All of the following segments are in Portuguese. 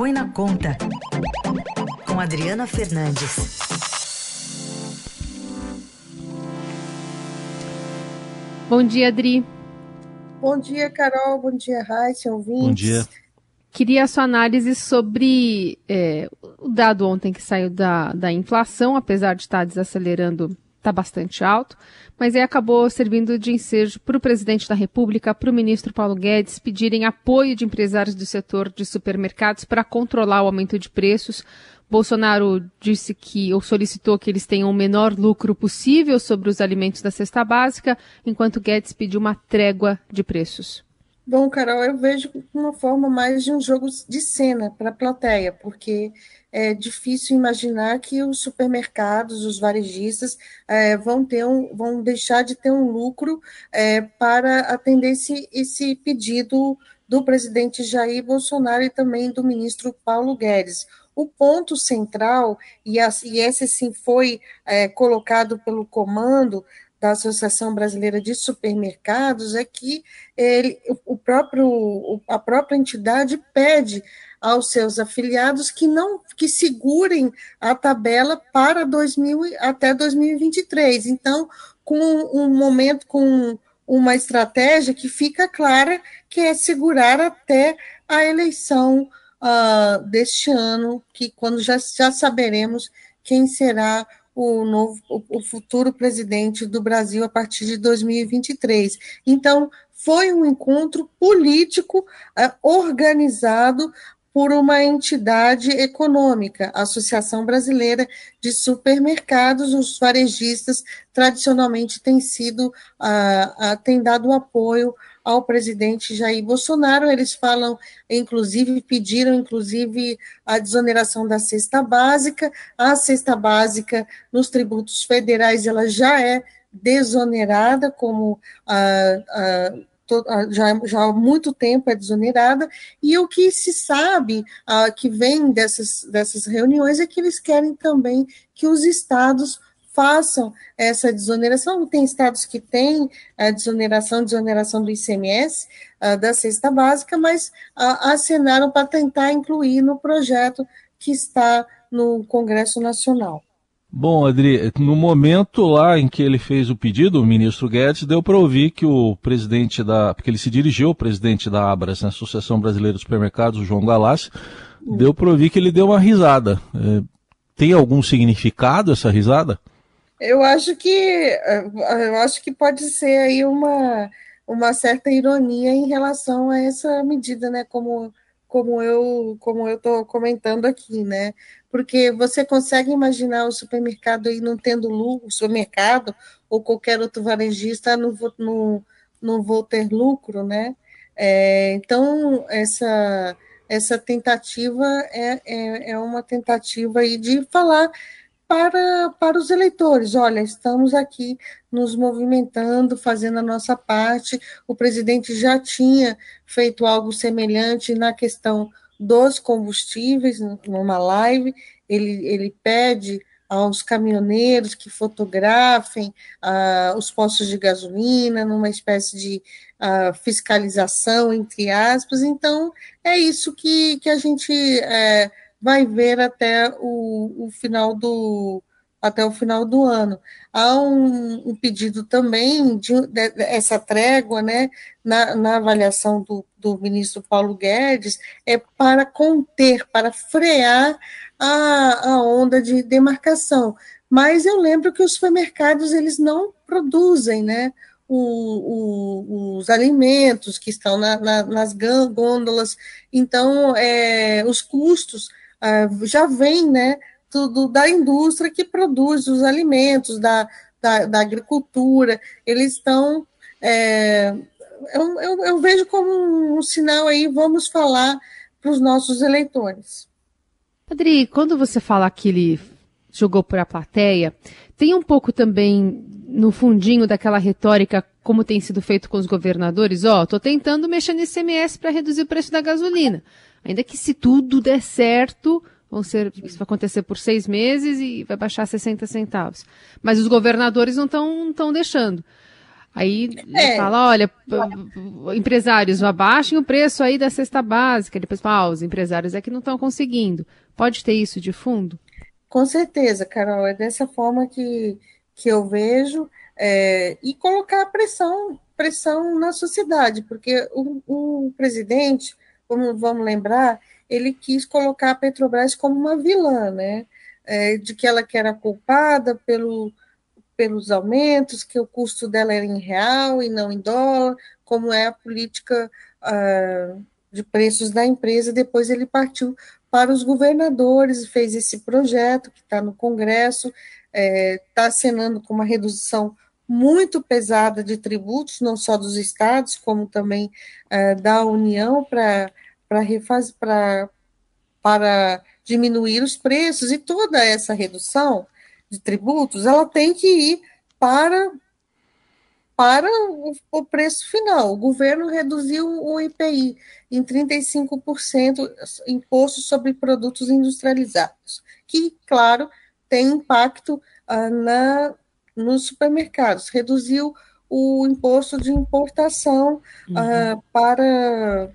Põe na Conta, com Adriana Fernandes. Bom dia, Adri. Bom dia, Carol. Bom dia, Raíssa, ouvintes. Bom dia. Queria a sua análise sobre é, o dado ontem que saiu da, da inflação, apesar de estar desacelerando, está bastante alto, mas aí acabou servindo de ensejo para o presidente da República, para o ministro Paulo Guedes, pedirem apoio de empresários do setor de supermercados para controlar o aumento de preços. Bolsonaro disse que, ou solicitou que eles tenham o menor lucro possível sobre os alimentos da cesta básica, enquanto Guedes pediu uma trégua de preços. Bom, Carol, eu vejo uma forma mais de um jogo de cena para a plateia, porque é difícil imaginar que os supermercados, os varejistas, é, vão, ter um, vão deixar de ter um lucro é, para atender esse, esse pedido do presidente Jair Bolsonaro e também do ministro Paulo Guedes. O ponto central, e, e esse sim foi é, colocado pelo comando da Associação Brasileira de Supermercados é que ele, o próprio, a própria entidade pede aos seus afiliados que não que segurem a tabela para 2000 até 2023. Então, com um momento com uma estratégia que fica clara que é segurar até a eleição uh, deste ano, que quando já, já saberemos quem será o novo o futuro presidente do Brasil a partir de 2023. Então, foi um encontro político uh, organizado por uma entidade econômica, a Associação Brasileira de Supermercados, os varejistas tradicionalmente têm sido, uh, uh, têm dado apoio ao presidente Jair Bolsonaro. Eles falam, inclusive, pediram, inclusive, a desoneração da cesta básica. A cesta básica nos tributos federais ela já é desonerada, como a, já, já há muito tempo é desonerada, e o que se sabe que vem dessas, dessas reuniões é que eles querem também que os estados façam essa desoneração. Tem estados que têm a desoneração, desoneração do ICMS, uh, da cesta básica, mas uh, acenaram para tentar incluir no projeto que está no Congresso Nacional. Bom, Adri, no momento lá em que ele fez o pedido, o ministro Guedes deu para ouvir que o presidente da. Porque ele se dirigiu ao presidente da Abras, na Associação Brasileira de Supermercados, o João Galassi, deu para ouvir que ele deu uma risada. É, tem algum significado essa risada? Eu acho que eu acho que pode ser aí uma, uma certa ironia em relação a essa medida, né? Como, como eu como eu estou comentando aqui, né? Porque você consegue imaginar o supermercado aí não tendo lucro, o supermercado ou qualquer outro varejista não não, não vou ter lucro, né? É, então essa essa tentativa é, é, é uma tentativa aí de falar para, para os eleitores. Olha, estamos aqui nos movimentando, fazendo a nossa parte. O presidente já tinha feito algo semelhante na questão dos combustíveis, numa live. Ele, ele pede aos caminhoneiros que fotografem uh, os postos de gasolina, numa espécie de uh, fiscalização, entre aspas. Então, é isso que, que a gente. É, vai ver até o, o final do até o final do ano. Há um, um pedido também de, de, essa trégua, né, na, na avaliação do, do, ministro Paulo Guedes, é para conter, para frear a, a onda de demarcação. Mas eu lembro que os supermercados eles não produzem, né, o, o, os alimentos que estão na, na, nas gôndolas, então é, os custos já vem né, tudo da indústria que produz os alimentos, da, da, da agricultura, eles estão. É, eu, eu, eu, vejo como um sinal aí, vamos falar para os nossos eleitores. Adri, quando você fala que ele jogou para a plateia, tem um pouco também no fundinho daquela retórica, como tem sido feito com os governadores, ó, oh, tô tentando mexer no ICMS para reduzir o preço da gasolina. Ainda que se tudo der certo, vão ser, isso vai acontecer por seis meses e vai baixar 60 centavos. Mas os governadores não estão deixando. Aí é. fala, olha, empresários, abaixem o preço aí da cesta básica. Depois fala, ah, os empresários é que não estão conseguindo. Pode ter isso de fundo? Com certeza, Carol. É dessa forma que, que eu vejo. É, e colocar pressão, pressão na sociedade, porque o, o presidente, como vamos lembrar, ele quis colocar a Petrobras como uma vilã, né? É, de que ela que era culpada pelo pelos aumentos, que o custo dela era em real e não em dólar, como é a política uh, de preços da empresa. Depois ele partiu para os governadores, fez esse projeto que está no Congresso, está é, tá com uma redução muito pesada de tributos, não só dos estados, como também é, da União, para para para diminuir os preços, e toda essa redução de tributos, ela tem que ir para, para o, o preço final. O governo reduziu o IPI em 35% imposto sobre produtos industrializados, que, claro, tem impacto ah, na, nos supermercados. Reduziu o imposto de importação uhum. ah, para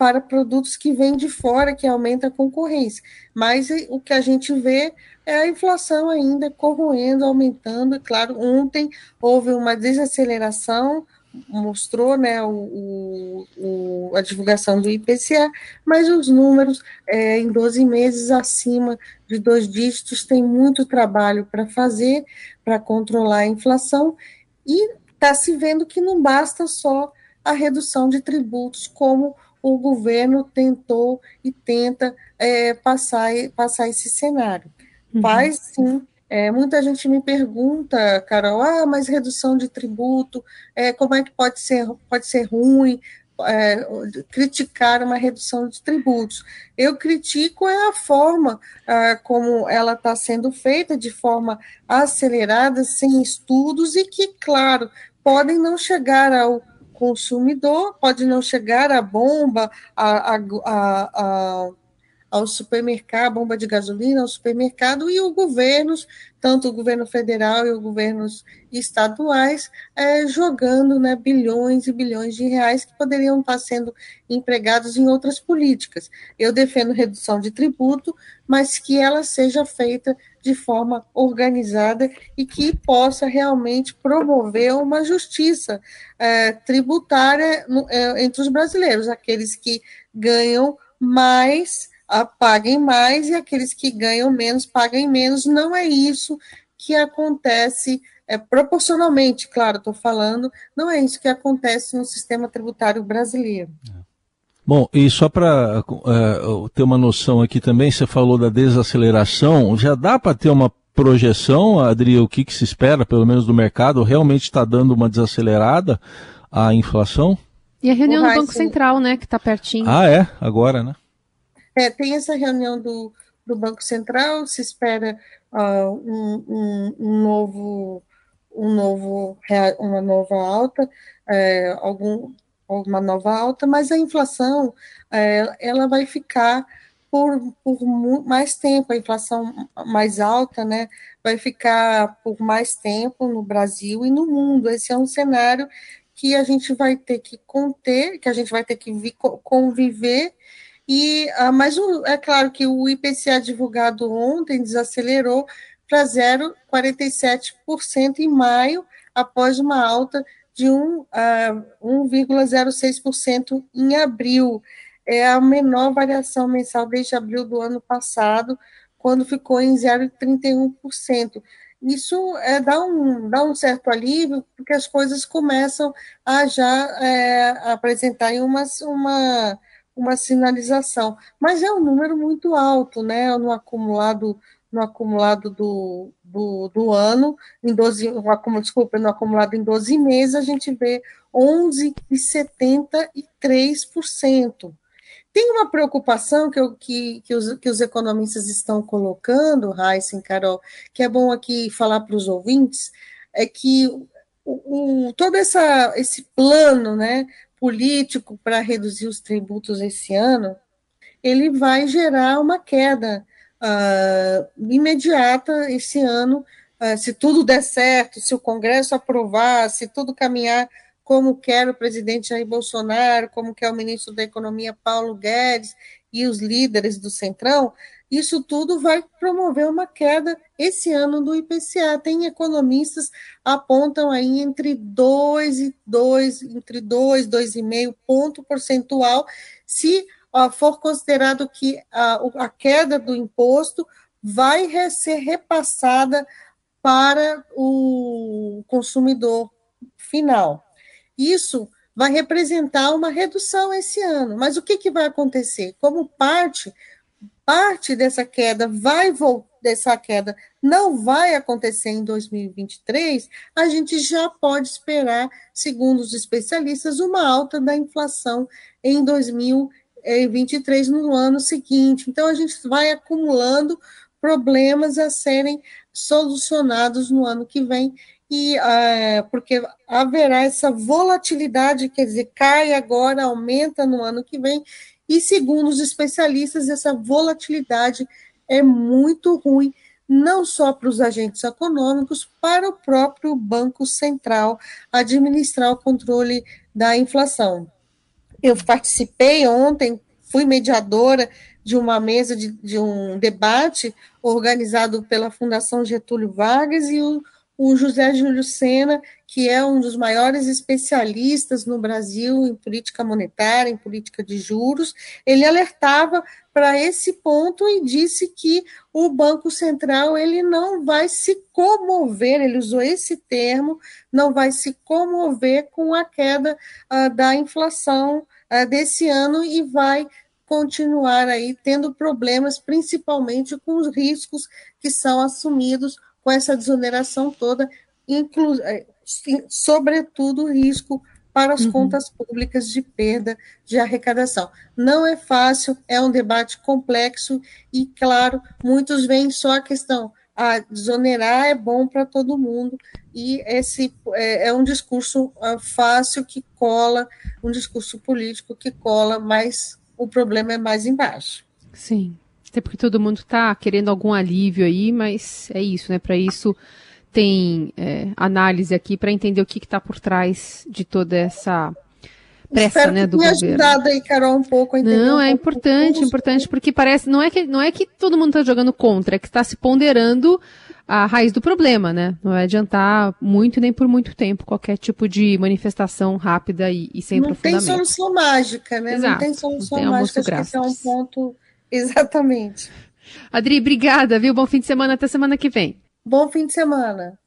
para produtos que vêm de fora, que aumenta a concorrência. Mas o que a gente vê é a inflação ainda corroendo, aumentando. E, claro, ontem houve uma desaceleração, mostrou né, o, o, a divulgação do IPCA, mas os números é, em 12 meses acima de dois dígitos tem muito trabalho para fazer, para controlar a inflação, e está se vendo que não basta só a redução de tributos, como o governo tentou e tenta é, passar, passar esse cenário. Uhum. Faz sim. É, muita gente me pergunta, Carol, ah, mas redução de tributo, é, como é que pode ser, pode ser ruim é, criticar uma redução de tributos? Eu critico é a forma ah, como ela está sendo feita, de forma acelerada, sem estudos, e que, claro, podem não chegar ao consumidor, pode não chegar a bomba, a, a, a, a ao supermercado, bomba de gasolina, ao supermercado, e os governos, tanto o governo federal e os governos estaduais, é, jogando né, bilhões e bilhões de reais que poderiam estar sendo empregados em outras políticas. Eu defendo redução de tributo, mas que ela seja feita de forma organizada e que possa realmente promover uma justiça é, tributária no, é, entre os brasileiros, aqueles que ganham mais paguem mais e aqueles que ganham menos paguem menos. Não é isso que acontece é, proporcionalmente, claro, estou falando, não é isso que acontece no sistema tributário brasileiro. Bom, e só para é, ter uma noção aqui também, você falou da desaceleração, já dá para ter uma projeção, Adri, o que, que se espera, pelo menos do mercado, realmente está dando uma desacelerada a inflação? E a reunião do Banco Central, né, que está pertinho. Ah, é? Agora, né? É, tem essa reunião do, do Banco Central, se espera uh, um, um, um, novo, um novo, uma nova alta, é, algum, uma nova alta, mas a inflação é, ela vai ficar por, por mais tempo, a inflação mais alta, né, vai ficar por mais tempo no Brasil e no mundo. Esse é um cenário que a gente vai ter que conter, que a gente vai ter que conviver e, ah, mas o, é claro que o IPCA divulgado ontem desacelerou para 0,47% em maio, após uma alta de 1, uh, 1,06% em abril. É a menor variação mensal desde abril do ano passado, quando ficou em 0,31%. Isso é, dá, um, dá um certo alívio, porque as coisas começam a já é, apresentar uma, uma uma sinalização, mas é um número muito alto, né? No acumulado, no acumulado do, do, do ano, em 12, no acumulado, desculpa, no acumulado em 12 meses, a gente vê 11,73%. Tem uma preocupação que, eu, que, que, os, que os economistas estão colocando, Heisen, Carol, que é bom aqui falar para os ouvintes, é que o, o, todo essa, esse plano né, político para reduzir os tributos esse ano, ele vai gerar uma queda uh, imediata esse ano. Uh, se tudo der certo, se o Congresso aprovar, se tudo caminhar como quer o presidente Jair Bolsonaro, como quer o ministro da Economia Paulo Guedes e os líderes do Centrão, isso tudo vai promover uma queda esse ano do IPCA. Tem economistas apontam aí entre 2 e 2, entre 2, 2,5 ponto percentual, se ó, for considerado que a, a queda do imposto vai ser repassada para o consumidor final. Isso vai representar uma redução esse ano. Mas o que, que vai acontecer? Como parte parte dessa queda vai dessa queda não vai acontecer em 2023, a gente já pode esperar, segundo os especialistas, uma alta da inflação em 2023 no ano seguinte. Então a gente vai acumulando problemas a serem solucionados no ano que vem e uh, porque haverá essa volatilidade, quer dizer, cai agora, aumenta no ano que vem, e segundo os especialistas, essa volatilidade é muito ruim, não só para os agentes econômicos, para o próprio Banco Central administrar o controle da inflação. Eu participei ontem, fui mediadora de uma mesa de, de um debate organizado pela Fundação Getúlio Vargas e o o José Júlio Sena, que é um dos maiores especialistas no Brasil em política monetária, em política de juros, ele alertava para esse ponto e disse que o Banco Central ele não vai se comover, ele usou esse termo, não vai se comover com a queda uh, da inflação uh, desse ano e vai continuar aí tendo problemas, principalmente com os riscos que são assumidos com essa desoneração toda, inclu é, sobretudo o risco para as uhum. contas públicas de perda de arrecadação. Não é fácil, é um debate complexo e, claro, muitos veem só a questão. A desonerar é bom para todo mundo e esse é, é um discurso uh, fácil que cola, um discurso político que cola, mas o problema é mais embaixo. Sim. Até porque todo mundo está querendo algum alívio aí, mas é isso, né? Para isso tem é, análise aqui para entender o que está por trás de toda essa pressa, Espero né, do governo. ajudado aí, Carol, um pouco a entender. Não, um é importante, importante, porque parece, não é que, não é que todo mundo está jogando contra, é que está se ponderando a raiz do problema, né? Não vai adiantar muito nem por muito tempo qualquer tipo de manifestação rápida e, e sem não. Não tem solução mágica, né? Exato, não tem solução não tem mágica, acho que é um ponto Exatamente. Adri, obrigada, viu? Bom fim de semana, até semana que vem. Bom fim de semana.